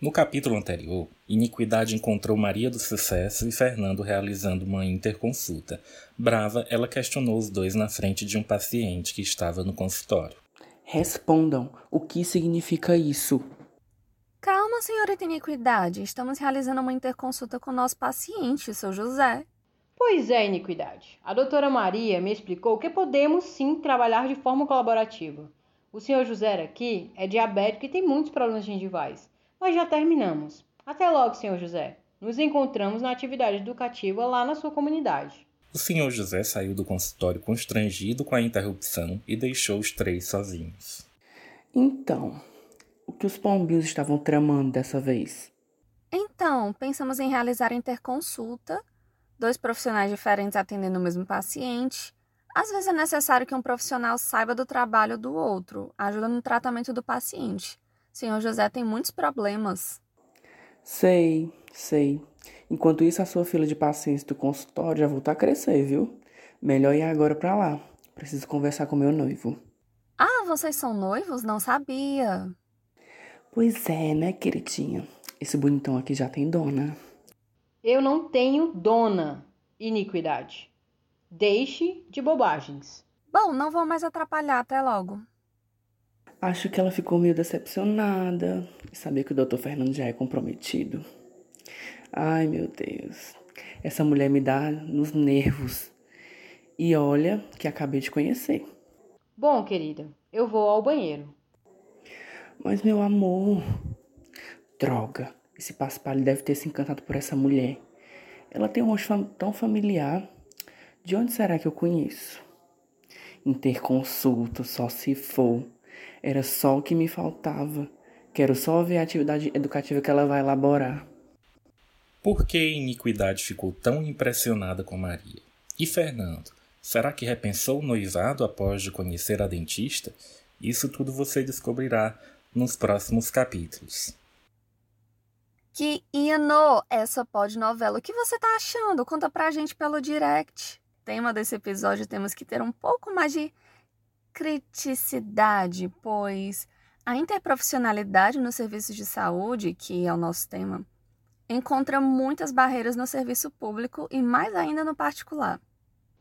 No capítulo anterior, Iniquidade encontrou Maria do Sucesso e Fernando realizando uma interconsulta. Brava, ela questionou os dois na frente de um paciente que estava no consultório. Respondam, o que significa isso? Calma, senhorita Iniquidade. Estamos realizando uma interconsulta com o nosso paciente, seu José. Pois é, Iniquidade. A doutora Maria me explicou que podemos sim trabalhar de forma colaborativa. O senhor José aqui é diabético e tem muitos problemas gengivais. Mas já terminamos. Até logo, senhor José. Nos encontramos na atividade educativa lá na sua comunidade. O senhor José saiu do consultório constrangido com a interrupção e deixou os três sozinhos. Então, o que os pombinhos estavam tramando dessa vez? Então, pensamos em realizar a interconsulta, dois profissionais diferentes atendendo o mesmo paciente. Às vezes é necessário que um profissional saiba do trabalho do outro, ajuda no tratamento do paciente. Senhor José tem muitos problemas. Sei, sei. Enquanto isso, a sua fila de pacientes do consultório já voltou a crescer, viu? Melhor ir agora para lá. Preciso conversar com meu noivo. Ah, vocês são noivos? Não sabia. Pois é, né, queridinha? Esse bonitão aqui já tem dona. Eu não tenho dona, iniquidade. Deixe de bobagens. Bom, não vou mais atrapalhar. Até logo. Acho que ela ficou meio decepcionada e saber que o Dr. Fernando já é comprometido. Ai, meu Deus. Essa mulher me dá nos nervos. E olha que acabei de conhecer. Bom, querida, eu vou ao banheiro. Mas, meu amor. Droga. Esse paspalho deve ter se encantado por essa mulher. Ela tem um rosto tão familiar. De onde será que eu conheço? Interconsulto, só se for. Era só o que me faltava. Quero só ver a atividade educativa que ela vai elaborar. Por que Iniquidade ficou tão impressionada com Maria? E Fernando? Será que repensou o noivado após de conhecer a dentista? Isso tudo você descobrirá nos próximos capítulos. Que hino essa pod novela. O que você tá achando? Conta pra gente pelo direct. Tema desse episódio temos que ter um pouco mais de criticidade, pois a interprofissionalidade nos serviços de saúde, que é o nosso tema, encontra muitas barreiras no serviço público e mais ainda no particular.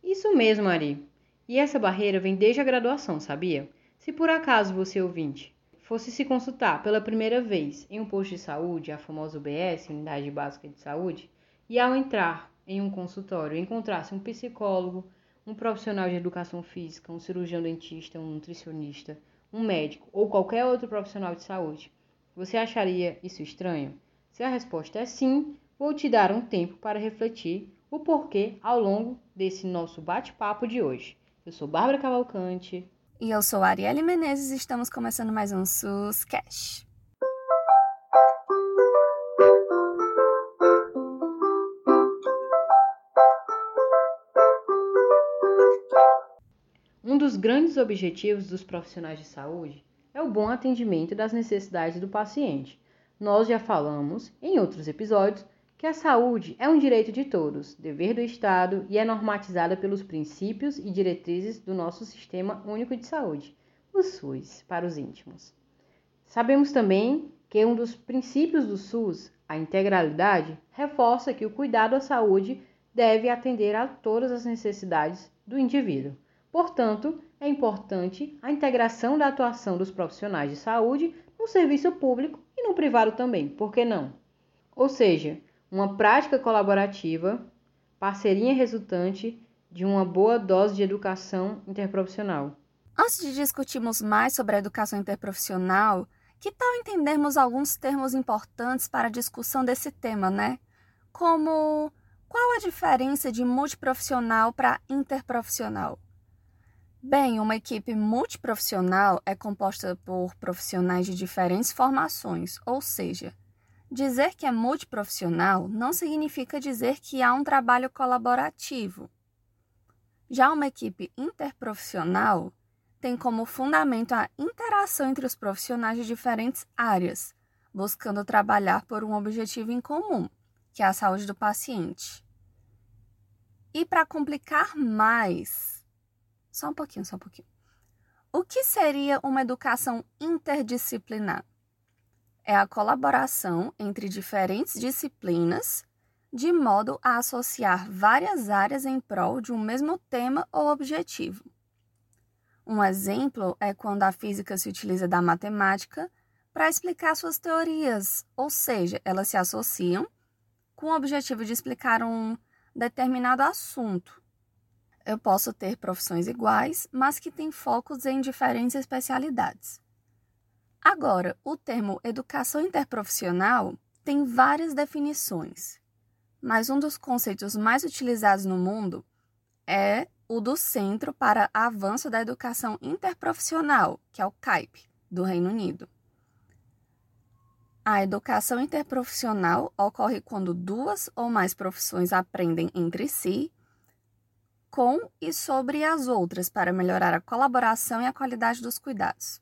Isso mesmo, Ari. E essa barreira vem desde a graduação, sabia? Se por acaso você ouvinte fosse se consultar pela primeira vez em um posto de saúde, a famosa UBS, Unidade Básica de Saúde, e ao entrar em um consultório encontrasse um psicólogo, um profissional de educação física, um cirurgião dentista, um nutricionista, um médico ou qualquer outro profissional de saúde, você acharia isso estranho? Se a resposta é sim, vou te dar um tempo para refletir o porquê ao longo desse nosso bate-papo de hoje. Eu sou Bárbara Cavalcante. E eu sou Arielle Menezes e estamos começando mais um SUS Cash. Dos grandes objetivos dos profissionais de saúde é o bom atendimento das necessidades do paciente. Nós já falamos, em outros episódios, que a saúde é um direito de todos, dever do Estado e é normatizada pelos princípios e diretrizes do nosso Sistema Único de Saúde, o SUS, para os íntimos. Sabemos também que um dos princípios do SUS, a integralidade, reforça que o cuidado à saúde deve atender a todas as necessidades do indivíduo. Portanto, é importante a integração da atuação dos profissionais de saúde no serviço público e no privado também, por que não? Ou seja, uma prática colaborativa, parceria resultante de uma boa dose de educação interprofissional. Antes de discutirmos mais sobre a educação interprofissional, que tal entendermos alguns termos importantes para a discussão desse tema, né? Como qual a diferença de multiprofissional para interprofissional? Bem, uma equipe multiprofissional é composta por profissionais de diferentes formações, ou seja, dizer que é multiprofissional não significa dizer que há um trabalho colaborativo. Já uma equipe interprofissional tem como fundamento a interação entre os profissionais de diferentes áreas, buscando trabalhar por um objetivo em comum, que é a saúde do paciente. E para complicar mais, só um pouquinho, só um pouquinho. O que seria uma educação interdisciplinar? é a colaboração entre diferentes disciplinas de modo a associar várias áreas em prol de um mesmo tema ou objetivo. Um exemplo é quando a física se utiliza da matemática para explicar suas teorias, ou seja, elas se associam com o objetivo de explicar um determinado assunto. Eu posso ter profissões iguais, mas que têm focos em diferentes especialidades. Agora, o termo educação interprofissional tem várias definições mas um dos conceitos mais utilizados no mundo é o do Centro para Avanço da Educação Interprofissional, que é o CAIP, do Reino Unido. A educação interprofissional ocorre quando duas ou mais profissões aprendem entre si, com e sobre as outras para melhorar a colaboração e a qualidade dos cuidados.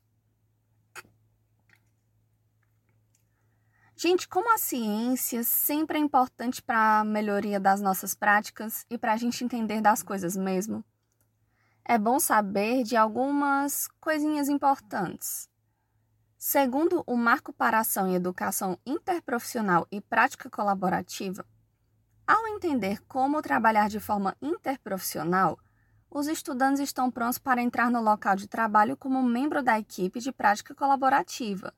Gente, como a ciência sempre é importante para a melhoria das nossas práticas e para a gente entender das coisas mesmo, é bom saber de algumas coisinhas importantes. Segundo o Marco para Ação e Educação Interprofissional e Prática Colaborativa, ao entender como trabalhar de forma interprofissional, os estudantes estão prontos para entrar no local de trabalho como membro da equipe de prática colaborativa,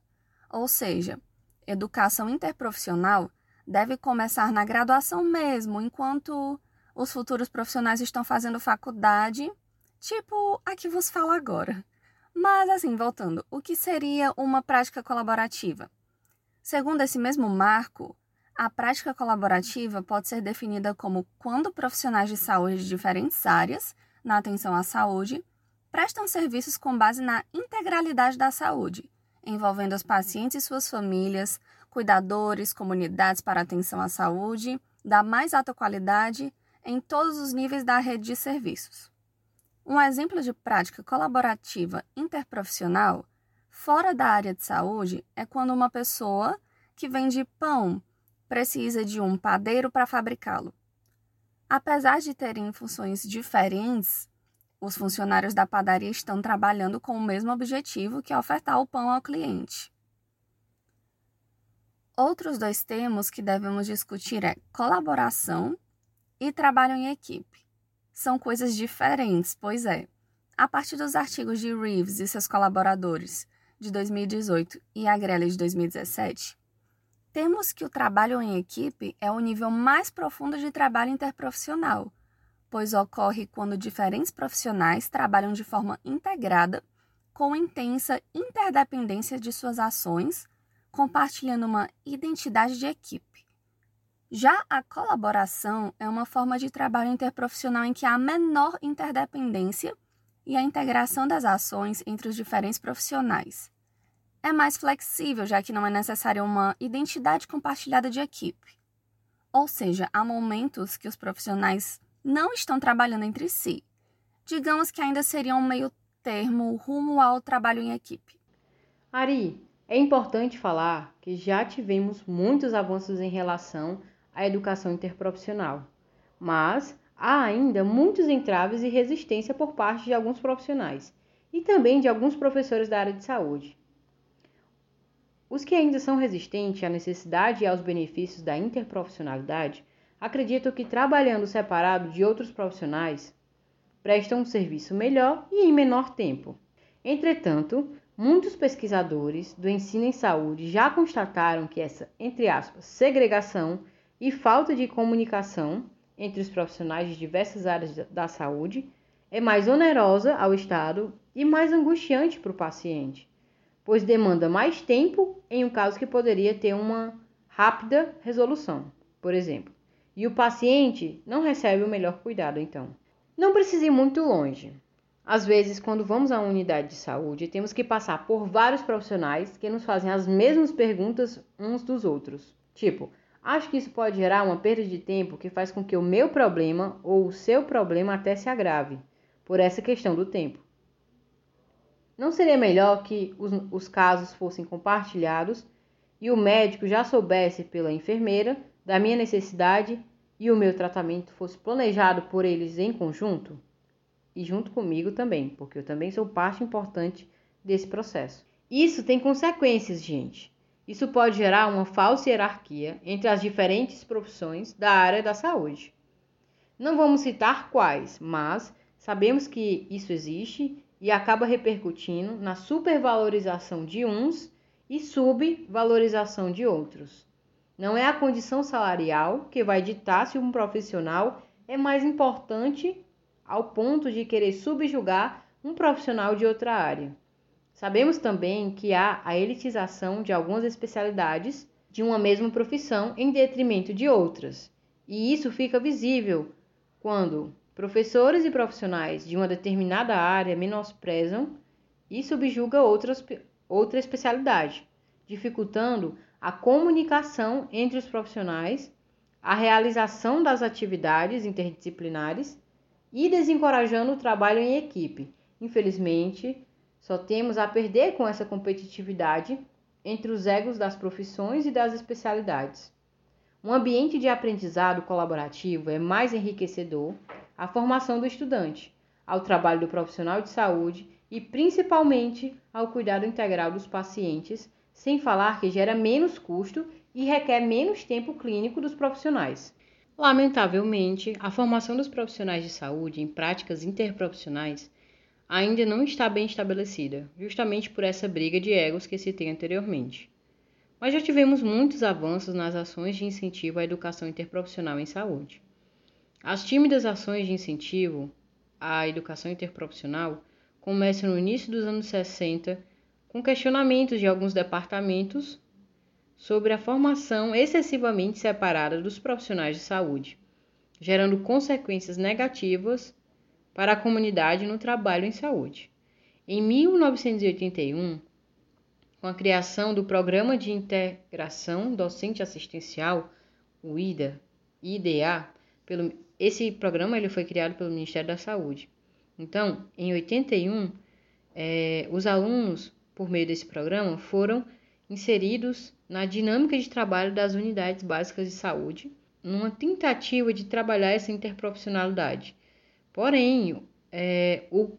ou seja, educação interprofissional deve começar na graduação mesmo, enquanto os futuros profissionais estão fazendo faculdade, tipo a que vos falo agora. Mas, assim, voltando, o que seria uma prática colaborativa? Segundo esse mesmo marco, a prática colaborativa pode ser definida como quando profissionais de saúde de diferentes áreas, na atenção à saúde, prestam serviços com base na integralidade da saúde, envolvendo os pacientes e suas famílias, cuidadores, comunidades para atenção à saúde, da mais alta qualidade em todos os níveis da rede de serviços. Um exemplo de prática colaborativa interprofissional fora da área de saúde é quando uma pessoa que vende pão precisa de um padeiro para fabricá-lo. Apesar de terem funções diferentes, os funcionários da padaria estão trabalhando com o mesmo objetivo que é ofertar o pão ao cliente. Outros dois termos que devemos discutir é colaboração e trabalho em equipe. São coisas diferentes, pois é. A partir dos artigos de Reeves e seus colaboradores de 2018 e Agrelli de 2017, temos que o trabalho em equipe é o nível mais profundo de trabalho interprofissional pois ocorre quando diferentes profissionais trabalham de forma integrada, com intensa interdependência de suas ações, compartilhando uma identidade de equipe. Já a colaboração é uma forma de trabalho interprofissional em que há menor interdependência e a integração das ações entre os diferentes profissionais. É mais flexível, já que não é necessária uma identidade compartilhada de equipe. Ou seja, há momentos que os profissionais não estão trabalhando entre si. Digamos que ainda seria um meio termo rumo ao trabalho em equipe. Ari, é importante falar que já tivemos muitos avanços em relação à educação interprofissional, mas há ainda muitos entraves e resistência por parte de alguns profissionais e também de alguns professores da área de saúde. Os que ainda são resistentes à necessidade e aos benefícios da interprofissionalidade acredito que trabalhando separado de outros profissionais prestam um serviço melhor e em menor tempo. Entretanto, muitos pesquisadores do ensino em saúde já constataram que essa, entre aspas, segregação e falta de comunicação entre os profissionais de diversas áreas da saúde é mais onerosa ao Estado e mais angustiante para o paciente, pois demanda mais tempo em um caso que poderia ter uma rápida resolução, por exemplo e o paciente não recebe o melhor cuidado, então. Não precisa ir muito longe. Às vezes, quando vamos a uma unidade de saúde, temos que passar por vários profissionais que nos fazem as mesmas perguntas uns dos outros. Tipo, acho que isso pode gerar uma perda de tempo que faz com que o meu problema ou o seu problema até se agrave, por essa questão do tempo. Não seria melhor que os, os casos fossem compartilhados e o médico já soubesse pela enfermeira da minha necessidade e o meu tratamento fosse planejado por eles em conjunto e junto comigo também, porque eu também sou parte importante desse processo. Isso tem consequências, gente. Isso pode gerar uma falsa hierarquia entre as diferentes profissões da área da saúde. Não vamos citar quais, mas sabemos que isso existe e acaba repercutindo na supervalorização de uns e subvalorização de outros. Não é a condição salarial que vai ditar se um profissional é mais importante ao ponto de querer subjugar um profissional de outra área. Sabemos também que há a elitização de algumas especialidades de uma mesma profissão em detrimento de outras, e isso fica visível quando professores e profissionais de uma determinada área menosprezam e subjugam outras, outra especialidade, dificultando a comunicação entre os profissionais, a realização das atividades interdisciplinares e desencorajando o trabalho em equipe. Infelizmente, só temos a perder com essa competitividade entre os egos das profissões e das especialidades. Um ambiente de aprendizado colaborativo é mais enriquecedor à formação do estudante, ao trabalho do profissional de saúde e principalmente ao cuidado integral dos pacientes, sem falar que gera menos custo e requer menos tempo clínico dos profissionais. Lamentavelmente, a formação dos profissionais de saúde em práticas interprofissionais ainda não está bem estabelecida, justamente por essa briga de egos que citei anteriormente. Mas já tivemos muitos avanços nas ações de incentivo à educação interprofissional em saúde. As tímidas ações de incentivo à educação interprofissional começam no início dos anos 60 com questionamentos de alguns departamentos sobre a formação excessivamente separada dos profissionais de saúde, gerando consequências negativas para a comunidade no trabalho em saúde. Em 1981, com a criação do Programa de Integração Docente Assistencial, o IDA, IDA, pelo, esse programa ele foi criado pelo Ministério da Saúde. Então, em 81, é, os alunos, por meio desse programa, foram inseridos na dinâmica de trabalho das unidades básicas de saúde, numa tentativa de trabalhar essa interprofissionalidade, Porém, é, o,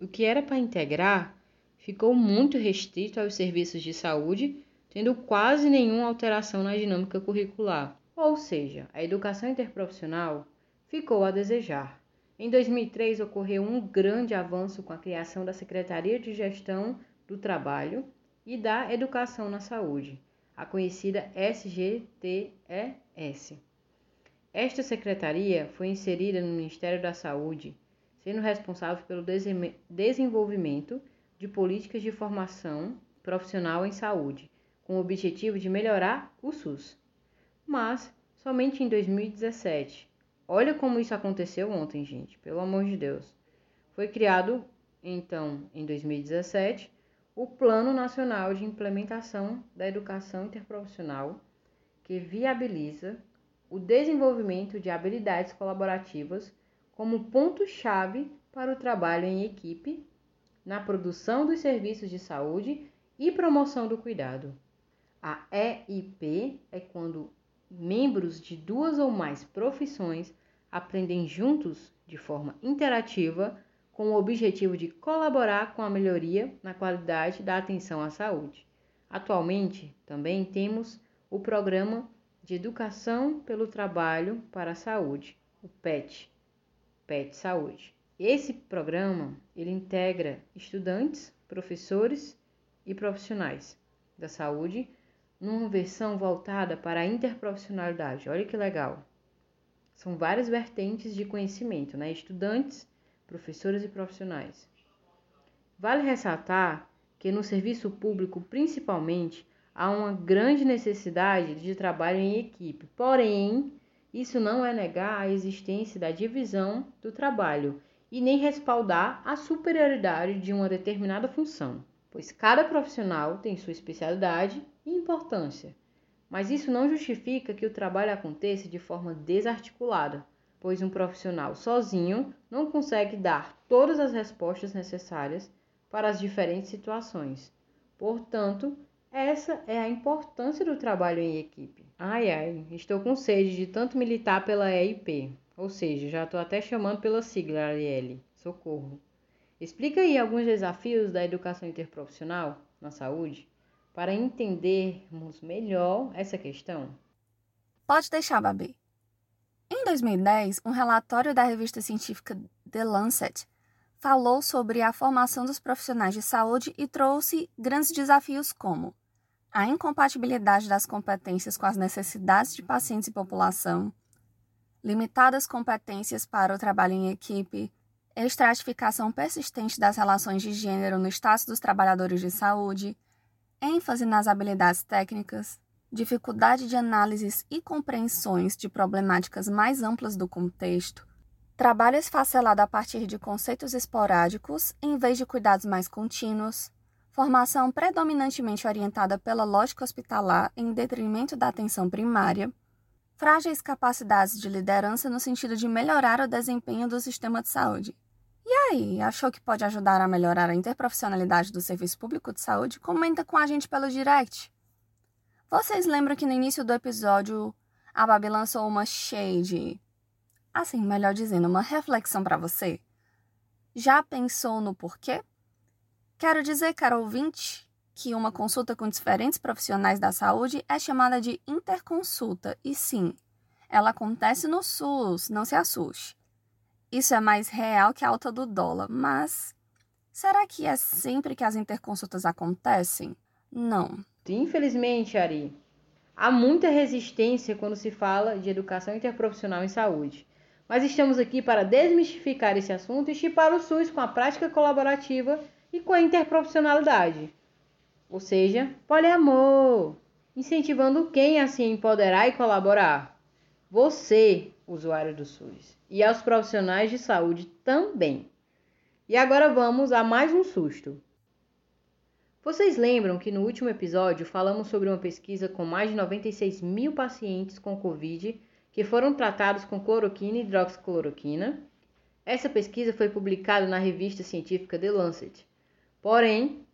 o que era para integrar ficou muito restrito aos serviços de saúde, tendo quase nenhuma alteração na dinâmica curricular. Ou seja, a educação interprofissional ficou a desejar. Em 2003 ocorreu um grande avanço com a criação da Secretaria de Gestão do Trabalho e da Educação na Saúde, a conhecida SGTES. Esta secretaria foi inserida no Ministério da Saúde, sendo responsável pelo desenvolvimento de políticas de formação profissional em saúde, com o objetivo de melhorar o SUS. Mas somente em 2017. Olha como isso aconteceu ontem, gente, pelo amor de Deus. Foi criado, então, em 2017, o Plano Nacional de Implementação da Educação Interprofissional, que viabiliza o desenvolvimento de habilidades colaborativas como ponto-chave para o trabalho em equipe na produção dos serviços de saúde e promoção do cuidado. A EIP é quando membros de duas ou mais profissões aprendem juntos de forma interativa com o objetivo de colaborar com a melhoria na qualidade da atenção à saúde. Atualmente, também temos o programa de Educação pelo Trabalho para a Saúde, o PET, PET Saúde. Esse programa, ele integra estudantes, professores e profissionais da saúde numa versão voltada para a interprofissionalidade. Olha que legal. São várias vertentes de conhecimento, né? Estudantes, professores e profissionais. Vale ressaltar que no serviço público, principalmente, há uma grande necessidade de trabalho em equipe. Porém, isso não é negar a existência da divisão do trabalho e nem respaldar a superioridade de uma determinada função, pois cada profissional tem sua especialidade e importância. Mas isso não justifica que o trabalho aconteça de forma desarticulada, pois um profissional sozinho não consegue dar todas as respostas necessárias para as diferentes situações. Portanto, essa é a importância do trabalho em equipe. Ai, ai, estou com sede de tanto militar pela EIP. Ou seja, já estou até chamando pela sigla Arielle. Socorro. Explica aí alguns desafios da educação interprofissional na saúde. para entendermos melhor essa questão? Pode deixar, Babi. Em 2010, um relatório da revista científica The Lancet falou sobre a formação dos profissionais de saúde e trouxe grandes desafios como a incompatibilidade das competências com as necessidades de pacientes e população, limitadas competências para o trabalho em equipe, estratificação persistente das relações de gênero no status dos trabalhadores de saúde, ênfase nas habilidades técnicas, dificuldade de análises e compreensões de problemáticas mais amplas do contexto, trabalho esfacelado a partir de conceitos esporádicos em vez de cuidados mais contínuos, formação predominantemente orientada pela lógica hospitalar em detrimento da atenção primária, frágeis capacidades de liderança no sentido de melhorar o desempenho do sistema de saúde. E aí, achou que pode ajudar a melhorar a interprofissionalidade do serviço público de saúde? Comenta com a gente pelo direct. Vocês lembram que no início do episódio a Babi lançou uma shade, assim, melhor dizendo, uma reflexão para você? Já pensou no porquê? Quero dizer, caro ouvinte, que uma consulta com diferentes profissionais da saúde é chamada de interconsulta, e sim, ela acontece no SUS, não se assuste. Isso é mais real que a alta do dólar, mas será que é sempre que as interconsultas acontecem? Não. Infelizmente, Ari, há muita resistência quando se fala de educação interprofissional em saúde. Mas estamos aqui para desmistificar esse assunto e chipar o SUS com a prática colaborativa e com a interprofissionalidade. Ou seja, poliamor, incentivando quem a se empoderar e colaborar. Você, usuário do SUS, e aos profissionais de saúde também. E agora vamos a mais um susto. Vocês lembram que no último episódio falamos sobre uma pesquisa com mais de 96 mil pacientes com Covid que foram tratados com cloroquina e hidroxicloroquina? Essa pesquisa foi publicada na revista científica The Lancet. Porém,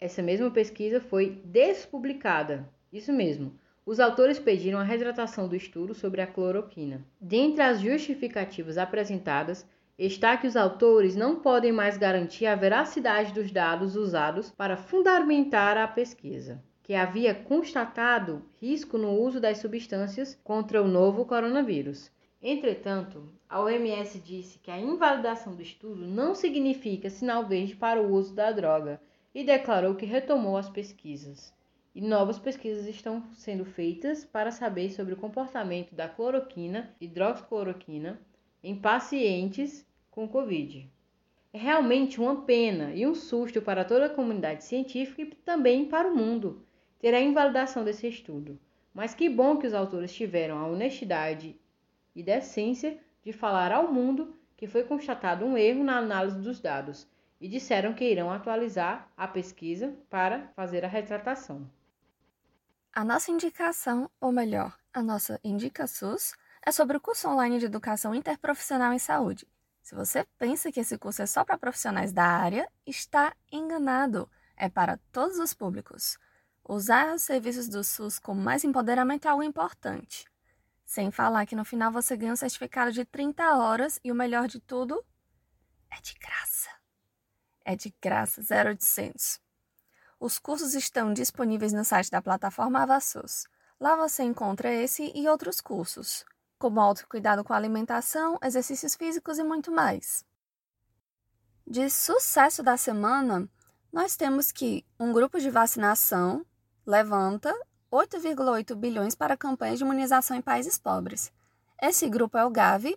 essa mesma pesquisa foi despublicada. Isso mesmo. Os autores pediram a retratação do estudo sobre a cloroquina. Dentre as justificativas apresentadas, está que os autores não podem mais garantir a veracidade dos dados usados para fundamentar a pesquisa, que havia constatado risco no uso das substâncias contra o novo coronavírus. Entretanto, a OMS disse que a invalidação do estudo não significa sinal verde para o uso da droga e declarou que retomou as pesquisas. E novas pesquisas estão sendo feitas para saber sobre o comportamento da cloroquina, hidroxicloroquina, em pacientes com Covid. É realmente uma pena e um susto para toda a comunidade científica e também para o mundo ter a invalidação desse estudo. Mas que bom que os autores tiveram a honestidade e decência de falar ao mundo que foi constatado um erro na análise dos dados e disseram que irão atualizar a pesquisa para fazer a retratação. A nossa indicação, ou melhor, a nossa Indica SUS, é sobre o curso online de educação interprofissional em saúde. Se você pensa que esse curso é só para profissionais da área, está enganado. É para todos os públicos. Usar os serviços do SUS com mais empoderamento é algo importante. Sem falar que no final você ganha um certificado de 30 horas e o melhor de tudo é de graça. É de graça, 0800. Os cursos estão disponíveis no site da plataforma Avassus. Lá você encontra esse e outros cursos, como autocuidado com alimentação, exercícios físicos e muito mais. De sucesso da semana, nós temos que um grupo de vacinação levanta 8,8 bilhões para campanhas de imunização em países pobres. Esse grupo é o Gavi,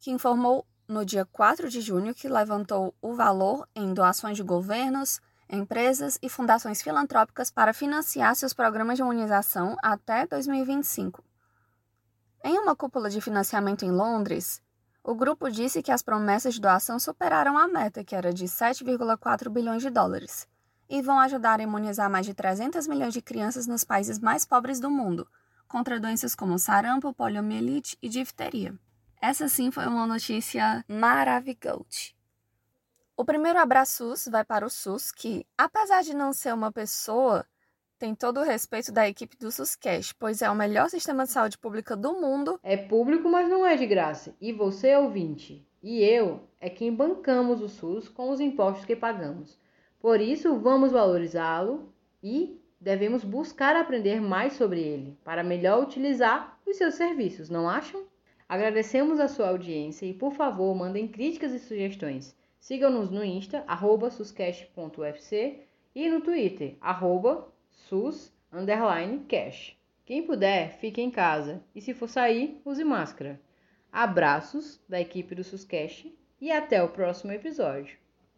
que informou no dia 4 de junho que levantou o valor em doações de governos, empresas e fundações filantrópicas para financiar seus programas de imunização até 2025. Em uma cúpula de financiamento em Londres, o grupo disse que as promessas de doação superaram a meta, que era de 7,4 bilhões de dólares e vão ajudar a imunizar mais de 300 milhões de crianças nos países mais pobres do mundo, contra doenças como sarampo, poliomielite e difteria. Essa sim foi uma notícia maravilhosa. O primeiro abraço vai para o SUS, que, apesar de não ser uma pessoa, tem todo o respeito da equipe do SUSCast, pois é o melhor sistema de saúde pública do mundo. É público, mas não é de graça. E você, ouvinte, e eu, é quem bancamos o SUS com os impostos que pagamos. Por isso, vamos valorizá-lo e devemos buscar aprender mais sobre ele para melhor utilizar os seus serviços, não acham? Agradecemos a sua audiência e, por favor, mandem críticas e sugestões. Sigam-nos no Insta, arroba suscast.ufc e no Twitter, arroba sus_cash. Quem puder, fique em casa e se for sair, use máscara. Abraços da equipe do Suscast e até o próximo episódio.